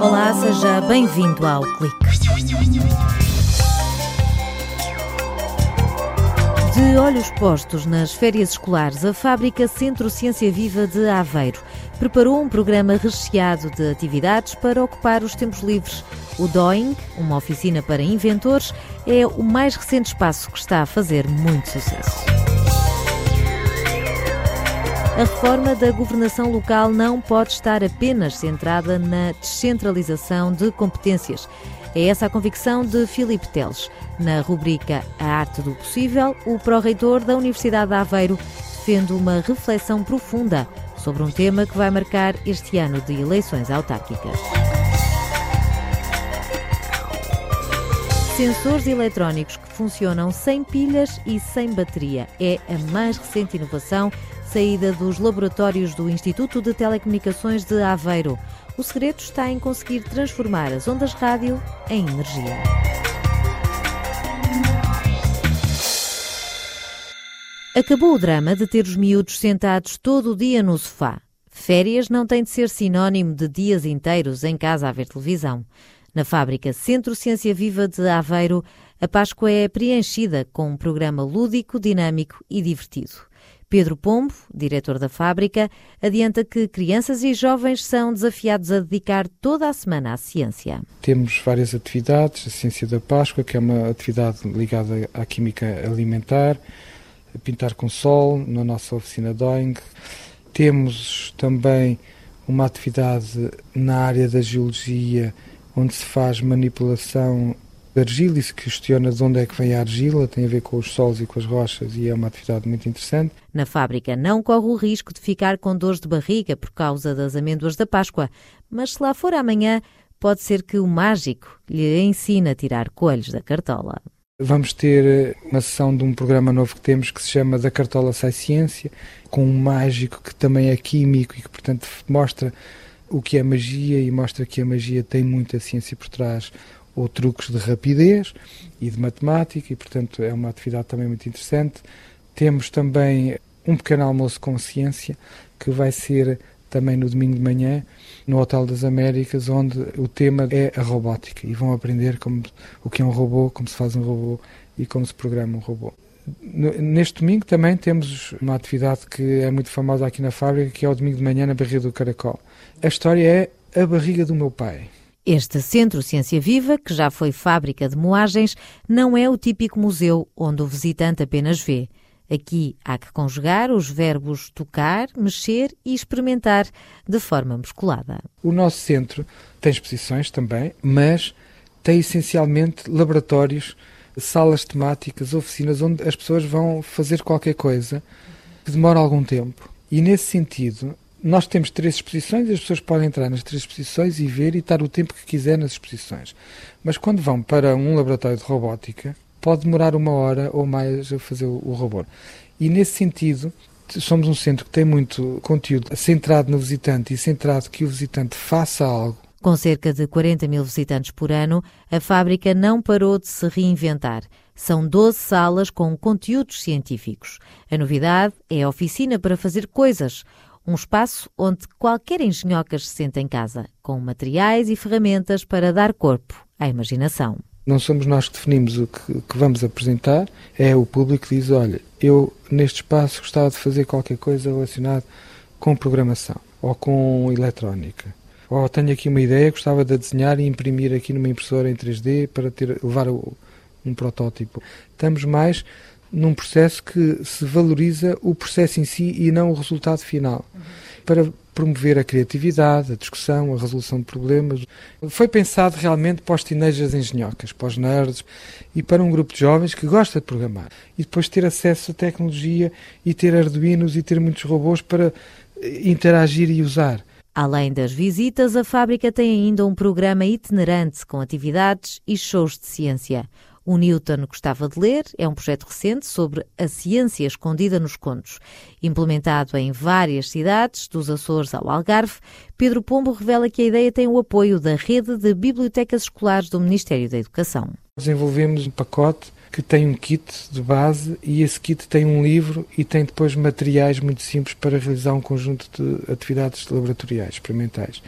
Olá, seja bem-vindo ao Clique. De olhos postos nas férias escolares, a fábrica Centro Ciência Viva de Aveiro preparou um programa recheado de atividades para ocupar os tempos livres. O Doing, uma oficina para inventores, é o mais recente espaço que está a fazer muito sucesso. A reforma da governação local não pode estar apenas centrada na descentralização de competências. É essa a convicção de Filipe Teles. Na rubrica A Arte do Possível, o pró-reitor da Universidade de Aveiro defende uma reflexão profunda sobre um tema que vai marcar este ano de eleições autárquicas. Sensores eletrónicos que funcionam sem pilhas e sem bateria é a mais recente inovação saída dos laboratórios do Instituto de Telecomunicações de Aveiro. O segredo está em conseguir transformar as ondas rádio em energia. Acabou o drama de ter os miúdos sentados todo o dia no sofá. Férias não tem de ser sinónimo de dias inteiros em casa a ver televisão. Na fábrica Centro Ciência Viva de Aveiro, a Páscoa é preenchida com um programa lúdico, dinâmico e divertido. Pedro Pombo, diretor da fábrica, adianta que crianças e jovens são desafiados a dedicar toda a semana à ciência. Temos várias atividades, a Ciência da Páscoa, que é uma atividade ligada à química alimentar, a pintar com sol, na nossa oficina Doing. Temos também uma atividade na área da geologia, onde se faz manipulação argila e se questiona de onde é que vem a argila, tem a ver com os solos e com as rochas e é uma atividade muito interessante. Na fábrica não corre o risco de ficar com dores de barriga por causa das amêndoas da Páscoa, mas se lá for amanhã, pode ser que o mágico lhe ensine a tirar coelhos da cartola. Vamos ter eh, uma sessão de um programa novo que temos que se chama Da Cartola Sai Ciência, com um mágico que também é químico e que, portanto, mostra o que é magia e mostra que a magia tem muita ciência por trás ou truques de rapidez e de matemática e, portanto, é uma atividade também muito interessante. Temos também um pequeno almoço com ciência que vai ser também no domingo de manhã no Hotel das Américas, onde o tema é a robótica e vão aprender como, o que é um robô, como se faz um robô e como se programa um robô. Neste domingo também temos uma atividade que é muito famosa aqui na fábrica, que é o domingo de manhã na Barriga do Caracol. A história é a barriga do meu pai. Este Centro Ciência Viva, que já foi fábrica de moagens, não é o típico museu onde o visitante apenas vê. Aqui há que conjugar os verbos tocar, mexer e experimentar de forma musculada. O nosso centro tem exposições também, mas tem essencialmente laboratórios, salas temáticas, oficinas onde as pessoas vão fazer qualquer coisa que demora algum tempo. E nesse sentido, nós temos três exposições e as pessoas podem entrar nas três exposições e ver e estar o tempo que quiser nas exposições. Mas quando vão para um laboratório de robótica, pode demorar uma hora ou mais a fazer o robô. E nesse sentido, somos um centro que tem muito conteúdo centrado no visitante e centrado que o visitante faça algo. Com cerca de 40 mil visitantes por ano, a fábrica não parou de se reinventar. São 12 salas com conteúdos científicos. A novidade é a oficina para fazer coisas. Um espaço onde qualquer engenhoca se sente em casa, com materiais e ferramentas para dar corpo à imaginação. Não somos nós que definimos o que, que, vamos apresentar, é o público que diz: olha, eu neste espaço gostava de fazer qualquer coisa relacionada com programação ou com eletrónica. Ou tenho aqui uma ideia, gostava de desenhar e imprimir aqui numa impressora em 3D para ter, levar um protótipo. Estamos mais num processo que se valoriza o processo em si e não o resultado final. Uhum. Para promover a criatividade, a discussão, a resolução de problemas. Foi pensado realmente para os teenagers engenhocas, para os nerds e para um grupo de jovens que gosta de programar. E depois ter acesso à tecnologia e ter arduinos e ter muitos robôs para interagir e usar. Além das visitas, a fábrica tem ainda um programa itinerante com atividades e shows de ciência. O Newton gostava de ler é um projeto recente sobre a ciência escondida nos contos. Implementado em várias cidades, dos Açores ao Algarve, Pedro Pombo revela que a ideia tem o apoio da rede de bibliotecas escolares do Ministério da Educação. Desenvolvemos um pacote que tem um kit de base e esse kit tem um livro e tem depois materiais muito simples para realizar um conjunto de atividades laboratoriais, experimentais.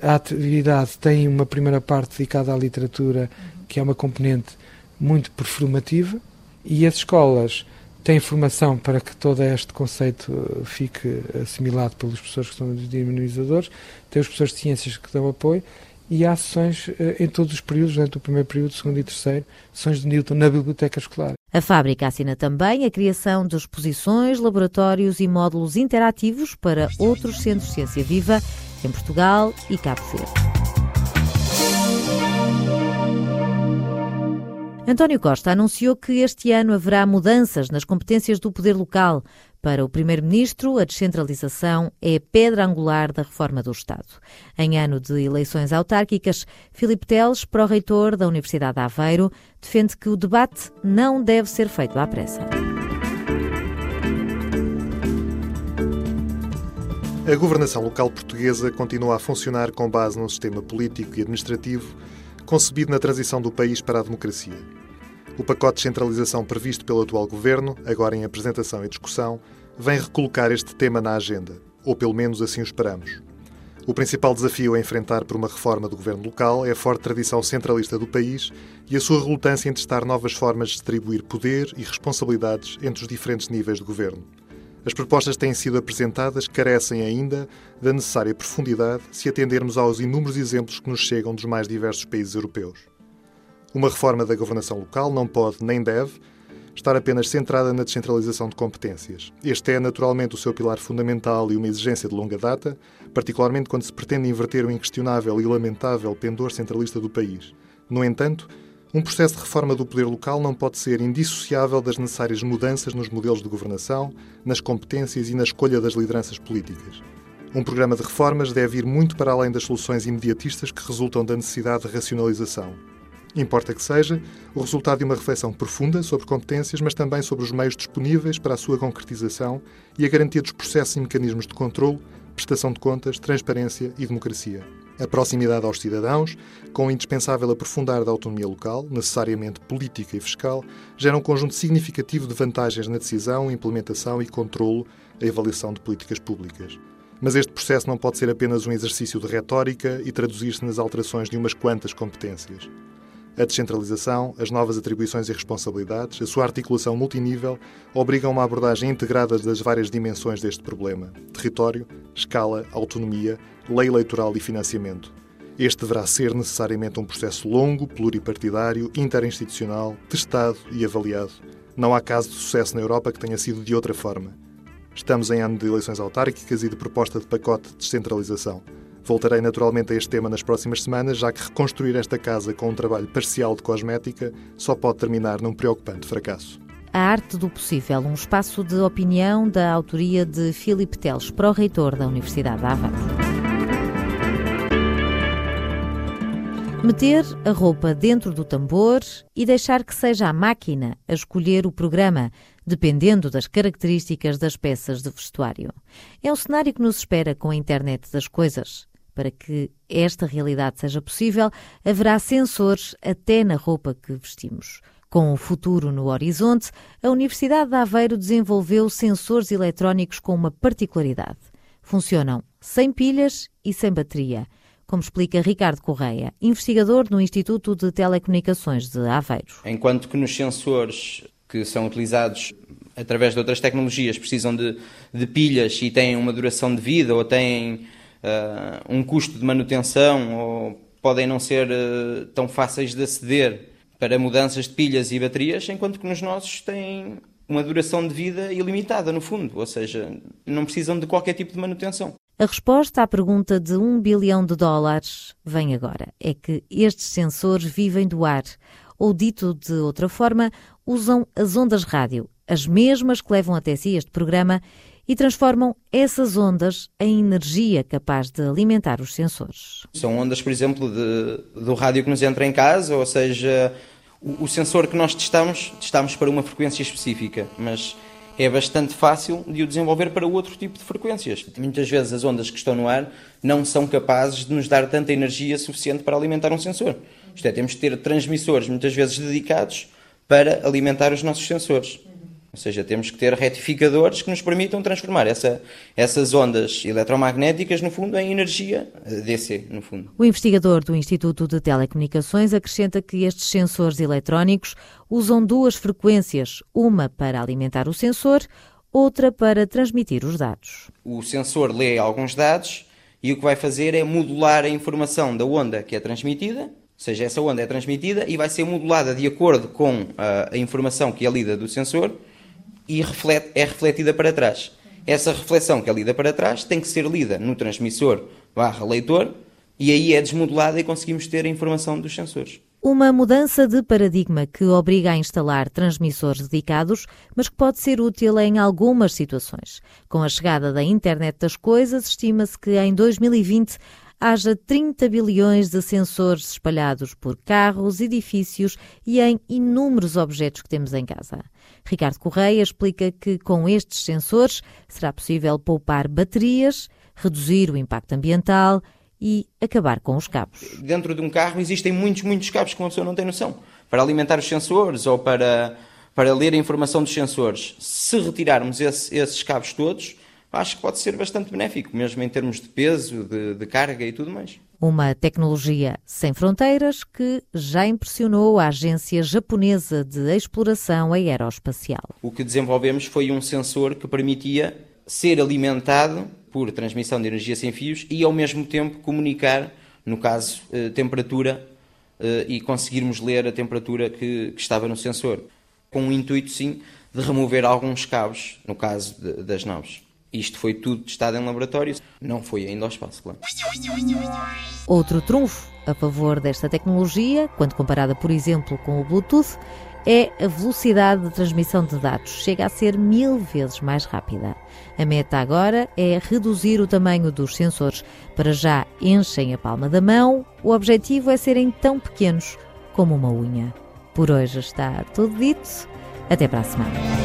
A atividade tem uma primeira parte dedicada à literatura, que é uma componente muito performativa, e as escolas têm formação para que todo este conceito eh, fique assimilado pelos professores que são dinamizadores, tem os professores de ciências que dão apoio, e há sessões eh, em todos os períodos, durante o primeiro período, segundo e terceiro, sessões de Newton na biblioteca escolar. A fábrica assina também a criação de exposições, laboratórios e módulos interativos para outros centros de ciência viva em Portugal e Cabo Verde. António Costa anunciou que este ano haverá mudanças nas competências do poder local. Para o Primeiro-Ministro, a descentralização é a pedra angular da reforma do Estado. Em ano de eleições autárquicas, Filipe Teles, pró-reitor da Universidade de Aveiro, defende que o debate não deve ser feito à pressa. A governação local portuguesa continua a funcionar com base num sistema político e administrativo concebido na transição do país para a democracia. O pacote de centralização previsto pelo atual governo, agora em apresentação e discussão, vem recolocar este tema na agenda, ou pelo menos assim o esperamos. O principal desafio a enfrentar por uma reforma do governo local é a forte tradição centralista do país e a sua relutância em testar novas formas de distribuir poder e responsabilidades entre os diferentes níveis de governo. As propostas que têm sido apresentadas carecem ainda da necessária profundidade se atendermos aos inúmeros exemplos que nos chegam dos mais diversos países europeus. Uma reforma da governação local não pode nem deve estar apenas centrada na descentralização de competências. Este é naturalmente o seu pilar fundamental e uma exigência de longa data, particularmente quando se pretende inverter o inquestionável e lamentável pendor centralista do país. No entanto, um processo de reforma do poder local não pode ser indissociável das necessárias mudanças nos modelos de governação, nas competências e na escolha das lideranças políticas. Um programa de reformas deve ir muito para além das soluções imediatistas que resultam da necessidade de racionalização. Importa que seja o resultado de uma reflexão profunda sobre competências, mas também sobre os meios disponíveis para a sua concretização e a garantia dos processos e mecanismos de controle, prestação de contas, transparência e democracia. A proximidade aos cidadãos, com o indispensável aprofundar da autonomia local, necessariamente política e fiscal, gera um conjunto significativo de vantagens na decisão, implementação e controlo a avaliação de políticas públicas. Mas este processo não pode ser apenas um exercício de retórica e traduzir-se nas alterações de umas quantas competências. A descentralização, as novas atribuições e responsabilidades, a sua articulação multinível obrigam uma abordagem integrada das várias dimensões deste problema: território, escala, autonomia, lei eleitoral e financiamento. Este deverá ser necessariamente um processo longo, pluripartidário, interinstitucional, testado e avaliado. Não há caso de sucesso na Europa que tenha sido de outra forma. Estamos em ano de eleições autárquicas e de proposta de pacote de descentralização. Voltarei naturalmente a este tema nas próximas semanas, já que reconstruir esta casa com um trabalho parcial de cosmética só pode terminar num preocupante fracasso. A Arte do Possível, um espaço de opinião da autoria de Filipe Teles, pró-reitor da Universidade de Aveiro. Meter a roupa dentro do tambor e deixar que seja a máquina a escolher o programa, dependendo das características das peças de vestuário. É um cenário que nos espera com a internet das coisas. Para que esta realidade seja possível, haverá sensores até na roupa que vestimos. Com o futuro no horizonte, a Universidade de Aveiro desenvolveu sensores eletrónicos com uma particularidade. Funcionam sem pilhas e sem bateria, como explica Ricardo Correia, investigador no Instituto de Telecomunicações de Aveiro. Enquanto que nos sensores que são utilizados através de outras tecnologias precisam de, de pilhas e têm uma duração de vida ou têm um custo de manutenção ou podem não ser uh, tão fáceis de aceder para mudanças de pilhas e baterias, enquanto que nos nossos têm uma duração de vida ilimitada, no fundo, ou seja, não precisam de qualquer tipo de manutenção. A resposta à pergunta de um bilhão de dólares vem agora. É que estes sensores vivem do ar, ou dito de outra forma, usam as ondas rádio, as mesmas que levam até si este programa e transformam essas ondas em energia capaz de alimentar os sensores. São ondas, por exemplo, de, do rádio que nos entra em casa, ou seja, o, o sensor que nós testamos, testamos para uma frequência específica, mas é bastante fácil de o desenvolver para outro tipo de frequências. Muitas vezes as ondas que estão no ar não são capazes de nos dar tanta energia suficiente para alimentar um sensor. Isto é, temos que ter transmissores muitas vezes dedicados para alimentar os nossos sensores. Ou seja, temos que ter retificadores que nos permitam transformar essa, essas ondas eletromagnéticas, no fundo, em energia DC, no fundo. O investigador do Instituto de Telecomunicações acrescenta que estes sensores eletrónicos usam duas frequências, uma para alimentar o sensor, outra para transmitir os dados. O sensor lê alguns dados e o que vai fazer é modular a informação da onda que é transmitida, ou seja, essa onda é transmitida e vai ser modulada de acordo com a, a informação que é lida do sensor e reflete, é refletida para trás. Essa reflexão que é lida para trás tem que ser lida no transmissor barra leitor e aí é desmodulada e conseguimos ter a informação dos sensores. Uma mudança de paradigma que obriga a instalar transmissores dedicados, mas que pode ser útil em algumas situações. Com a chegada da internet das coisas, estima-se que em 2020 haja 30 bilhões de sensores espalhados por carros, edifícios e em inúmeros objetos que temos em casa. Ricardo Correia explica que com estes sensores será possível poupar baterias, reduzir o impacto ambiental e acabar com os cabos. Dentro de um carro existem muitos, muitos cabos que uma pessoa não tem noção. Para alimentar os sensores ou para, para ler a informação dos sensores. Se retirarmos esse, esses cabos todos, acho que pode ser bastante benéfico, mesmo em termos de peso, de, de carga e tudo mais. Uma tecnologia sem fronteiras que já impressionou a Agência Japonesa de Exploração Aeroespacial. O que desenvolvemos foi um sensor que permitia ser alimentado por transmissão de energia sem fios e, ao mesmo tempo, comunicar, no caso, eh, temperatura eh, e conseguirmos ler a temperatura que, que, estava no sensor. Com o intuito, sim, de remover alguns cabos, no caso de, das naves. Isto foi tudo testado em laboratório, não foi ainda ao espaço, claro. Outro trunfo a favor desta tecnologia, quando comparada, por exemplo, com o Bluetooth, é a velocidade de transmissão de dados. Chega a ser mil vezes mais rápida. A meta agora é reduzir o tamanho dos sensores. Para já enchem a palma da mão, o objetivo é serem tão pequenos como uma unha. Por hoje está tudo dito. Até para a semana.